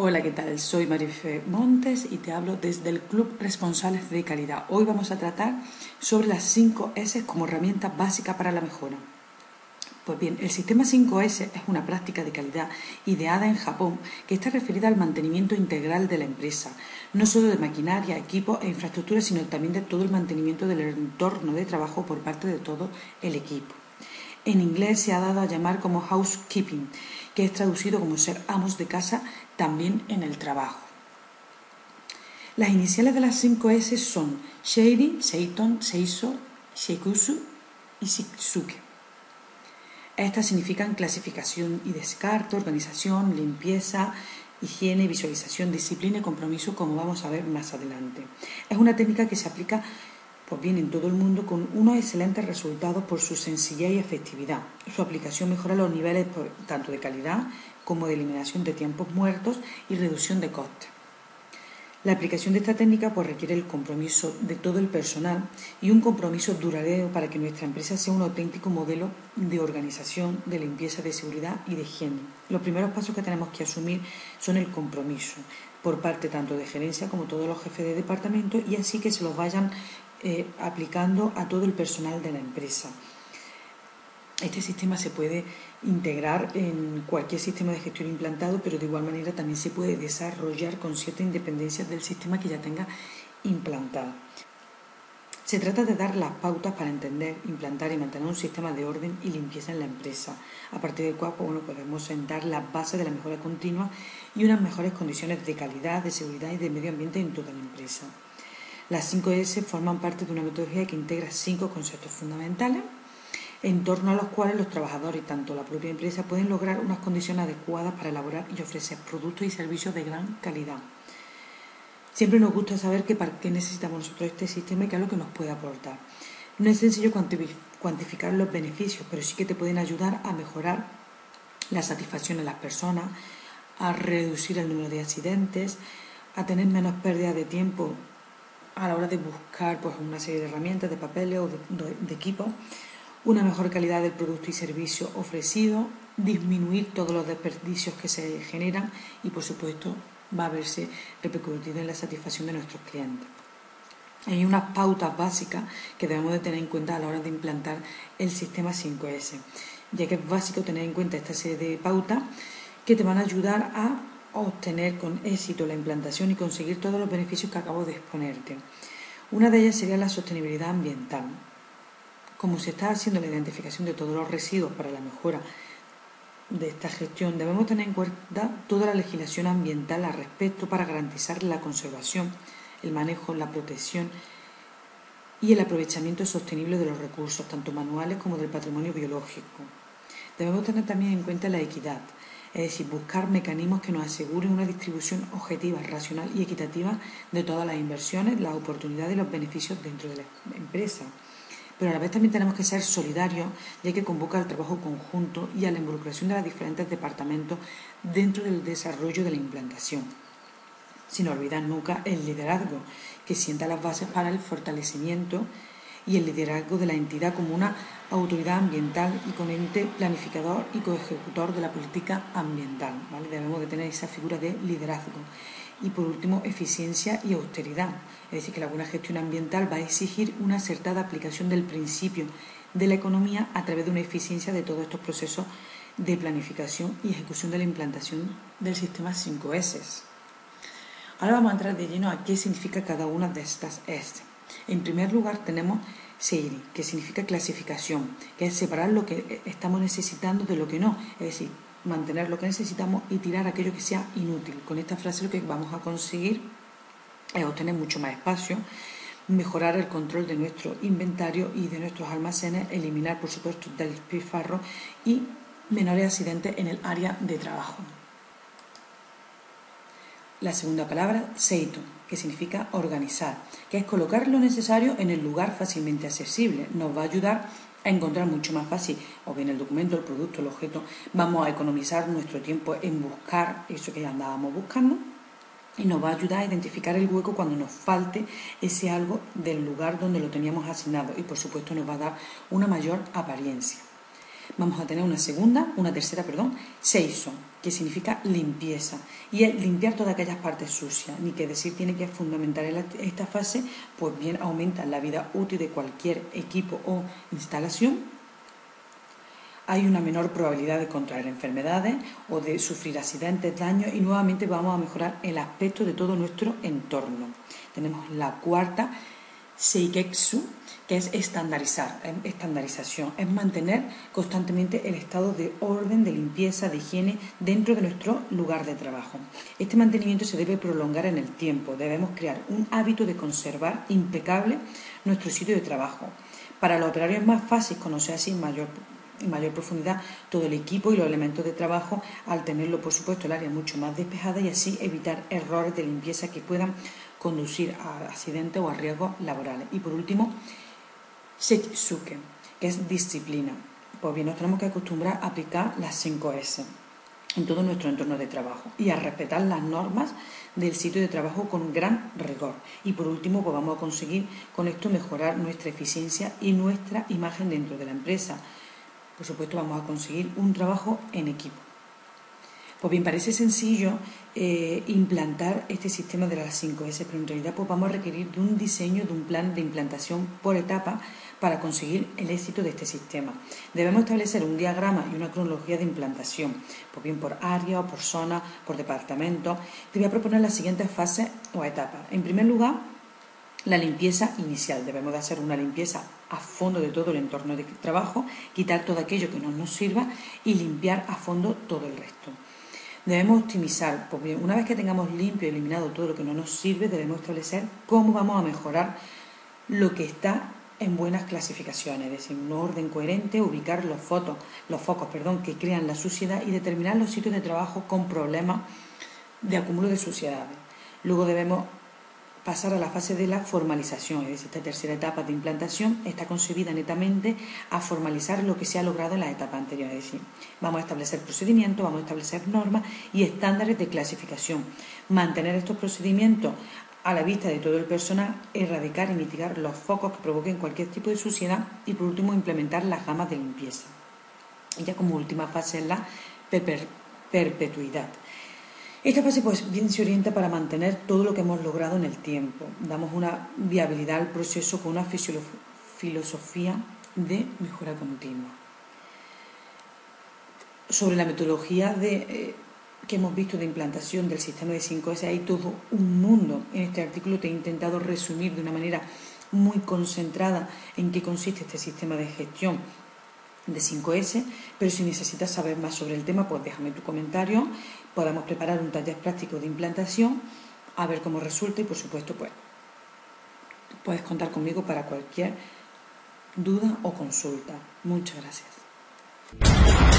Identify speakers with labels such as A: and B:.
A: Hola, ¿qué tal? Soy Marife Montes y te hablo desde el Club Responsables de Calidad. Hoy vamos a tratar sobre las 5 S como herramienta básica para la mejora. Pues bien, el sistema 5S es una práctica de calidad ideada en Japón que está referida al mantenimiento integral de la empresa, no solo de maquinaria, equipos e infraestructura, sino también de todo el mantenimiento del entorno de trabajo por parte de todo el equipo. En inglés se ha dado a llamar como housekeeping, que es traducido como ser amos de casa también en el trabajo. Las iniciales de las 5 S son Sheiri, Seiton, Seiso, Sheikusu y Shitsuke. Estas significan clasificación y descarte, organización, limpieza, higiene, visualización, disciplina y compromiso, como vamos a ver más adelante. Es una técnica que se aplica pues bien en todo el mundo con unos excelentes resultados por su sencillez y efectividad. Su aplicación mejora los niveles tanto de calidad como de eliminación de tiempos muertos y reducción de costes. La aplicación de esta técnica pues, requiere el compromiso de todo el personal y un compromiso duradero para que nuestra empresa sea un auténtico modelo de organización, de limpieza, de seguridad y de higiene. Los primeros pasos que tenemos que asumir son el compromiso por parte tanto de gerencia como todos los jefes de departamento y así que se los vayan eh, aplicando a todo el personal de la empresa. Este sistema se puede integrar en cualquier sistema de gestión implantado, pero de igual manera también se puede desarrollar con cierta independencia del sistema que ya tenga implantado. Se trata de dar las pautas para entender, implantar y mantener un sistema de orden y limpieza en la empresa, a partir del cual pues, podemos sentar las bases de la mejora continua y unas mejores condiciones de calidad, de seguridad y de medio ambiente en toda la empresa. Las 5S forman parte de una metodología que integra cinco conceptos fundamentales en torno a los cuales los trabajadores y tanto la propia empresa pueden lograr unas condiciones adecuadas para elaborar y ofrecer productos y servicios de gran calidad. Siempre nos gusta saber que para qué necesitamos nosotros este sistema y qué es lo que nos puede aportar. No es sencillo cuantificar los beneficios, pero sí que te pueden ayudar a mejorar la satisfacción de las personas, a reducir el número de accidentes, a tener menos pérdida de tiempo a la hora de buscar pues, una serie de herramientas, de papeles o de, equipos, una mejor calidad del producto y servicio ofrecido, disminuir todos los desperdicios que se generan y, por supuesto, va a verse repercutido en la satisfacción de nuestros clientes. Hay unas pautas básicas que debemos de tener en cuenta a la hora de implantar el sistema 5S, ya que es básico tener en cuenta esta serie de pautas que te van a ayudar a obtener con éxito la implantación y conseguir todos los beneficios que acabo de exponerte. Una de ellas sería la sostenibilidad ambiental. Como se está haciendo la identificación de todos los residuos para la mejora de esta gestión, debemos tener en cuenta toda la legislación ambiental al respecto para garantizar la conservación, el manejo, la protección y el aprovechamiento sostenible de los recursos, tanto manuales como del patrimonio biológico. Debemos tener también en cuenta la equidad, es decir, buscar mecanismos que nos aseguren una distribución objetiva, racional y equitativa de todas las inversiones, las oportunidades y los beneficios dentro de la empresa. Pero a la vez también tenemos que ser solidarios ya que convoca al trabajo conjunto y a la involucración de los diferentes departamentos dentro del desarrollo de la implantación. Sin olvidar nunca el liderazgo, que sienta las bases para el fortalecimiento y el liderazgo de la entidad como una autoridad ambiental y con ente planificador y coejecutor de la política ambiental. Debemos de tener esa figura de liderazgo. Y por último, eficiencia y austeridad. Es decir, que la buena gestión ambiental va a exigir una acertada aplicación del principio de la economía a través de una eficiencia de todos estos procesos de planificación y ejecución de la implantación del sistema 5S. Ahora vamos a entrar de lleno a qué significa cada una de estas S. En primer lugar tenemos Seiri, que significa clasificación, que es separar lo que estamos necesitando de lo que no, es decir, mantener lo que necesitamos y tirar aquello que sea inútil. Con esta frase lo que vamos a conseguir es obtener mucho más espacio, mejorar el control de nuestro inventario y de nuestros almacenes, eliminar por supuesto del despilfarro y menores accidentes en el área de trabajo. La segunda palabra, seito, que significa organizar, que es colocar lo necesario en el lugar fácilmente accesible. Nos va a ayudar a encontrar mucho más fácil o bien el documento, el producto, el objeto. Vamos a economizar nuestro tiempo en buscar eso que ya andábamos buscando y nos va a ayudar a identificar el hueco cuando nos falte ese algo del lugar donde lo teníamos asignado y por supuesto nos va a dar una mayor apariencia. Vamos a tener una segunda, una tercera, perdón, seiso, que significa limpieza, y es limpiar todas aquellas partes sucias, ni que decir tiene que en esta fase, pues bien aumenta la vida útil de cualquier equipo o instalación, hay una menor probabilidad de contraer enfermedades o de sufrir accidentes, daños y nuevamente vamos a mejorar el aspecto de todo nuestro entorno. Tenemos la cuarta, Seiketsu, que es estandarizar, estandarización, es mantener constantemente el estado de orden, de limpieza, de higiene dentro de nuestro lugar de trabajo. Este mantenimiento se debe prolongar en el tiempo, debemos crear un hábito de conservar impecable nuestro sitio de trabajo. Para los operarios es más fácil conocer así mayor en mayor profundidad todo el equipo y los elementos de trabajo al tenerlo, por supuesto, el área mucho más despejada y así evitar errores de limpieza que puedan conducir a accidentes o a riesgos laborales. Y por último, Setsuke, que es disciplina. Pues bien, nos tenemos que acostumbrar a aplicar las 5 S en todo nuestro entorno de trabajo y a respetar las normas del sitio de trabajo con gran rigor. Y por último, pues vamos a conseguir con esto mejorar nuestra eficiencia y nuestra imagen dentro de la empresa por supuesto vamos a conseguir un trabajo en equipo. Pues bien, parece sencillo eh, implantar este sistema de las 5S, pero en realidad pues vamos a requerir de un diseño, de un plan de implantación por etapa para conseguir el éxito de este sistema. Debemos establecer un diagrama y una cronología de implantación, pues bien por área o por zona, por departamento. Te voy a proponer las siguientes fases o etapas. En primer lugar, la limpieza inicial. Debemos de hacer una limpieza a fondo de todo el entorno de trabajo, quitar todo aquello que no nos sirva y limpiar a fondo todo el resto. Debemos optimizar, porque una vez que tengamos limpio y eliminado todo lo que no nos sirve, debemos establecer cómo vamos a mejorar lo que está en buenas clasificaciones, es decir, un orden coherente, ubicar los, fotos, los focos perdón, que crean la suciedad y determinar los sitios de trabajo con problemas de acúmulo de suciedades. Luego debemos pasar a la fase de la formalización, es decir, esta tercera etapa de implantación está concebida netamente a formalizar lo que se ha logrado en la etapa anterior, es decir, vamos a establecer procedimientos, vamos a establecer normas y estándares de clasificación, mantener estos procedimientos a la vista de todo el personal, erradicar y mitigar los focos que provoquen cualquier tipo de suciedad y por último implementar las gamas de limpieza. Y ya como última fase es la perpetuidad. Esta fase pues bien se orienta para mantener todo lo que hemos logrado en el tiempo. Damos una viabilidad al proceso con una filosofía de mejora continua. Sobre la metodología eh, que hemos visto de implantación del sistema de 5S hay todo un mundo. En este artículo te he intentado resumir de una manera muy concentrada en qué consiste este sistema de gestión de 5S, pero si necesitas saber más sobre el tema, pues déjame tu comentario, podamos preparar un taller práctico de implantación, a ver cómo resulta y por supuesto pues puedes contar conmigo para cualquier duda o consulta. Muchas gracias.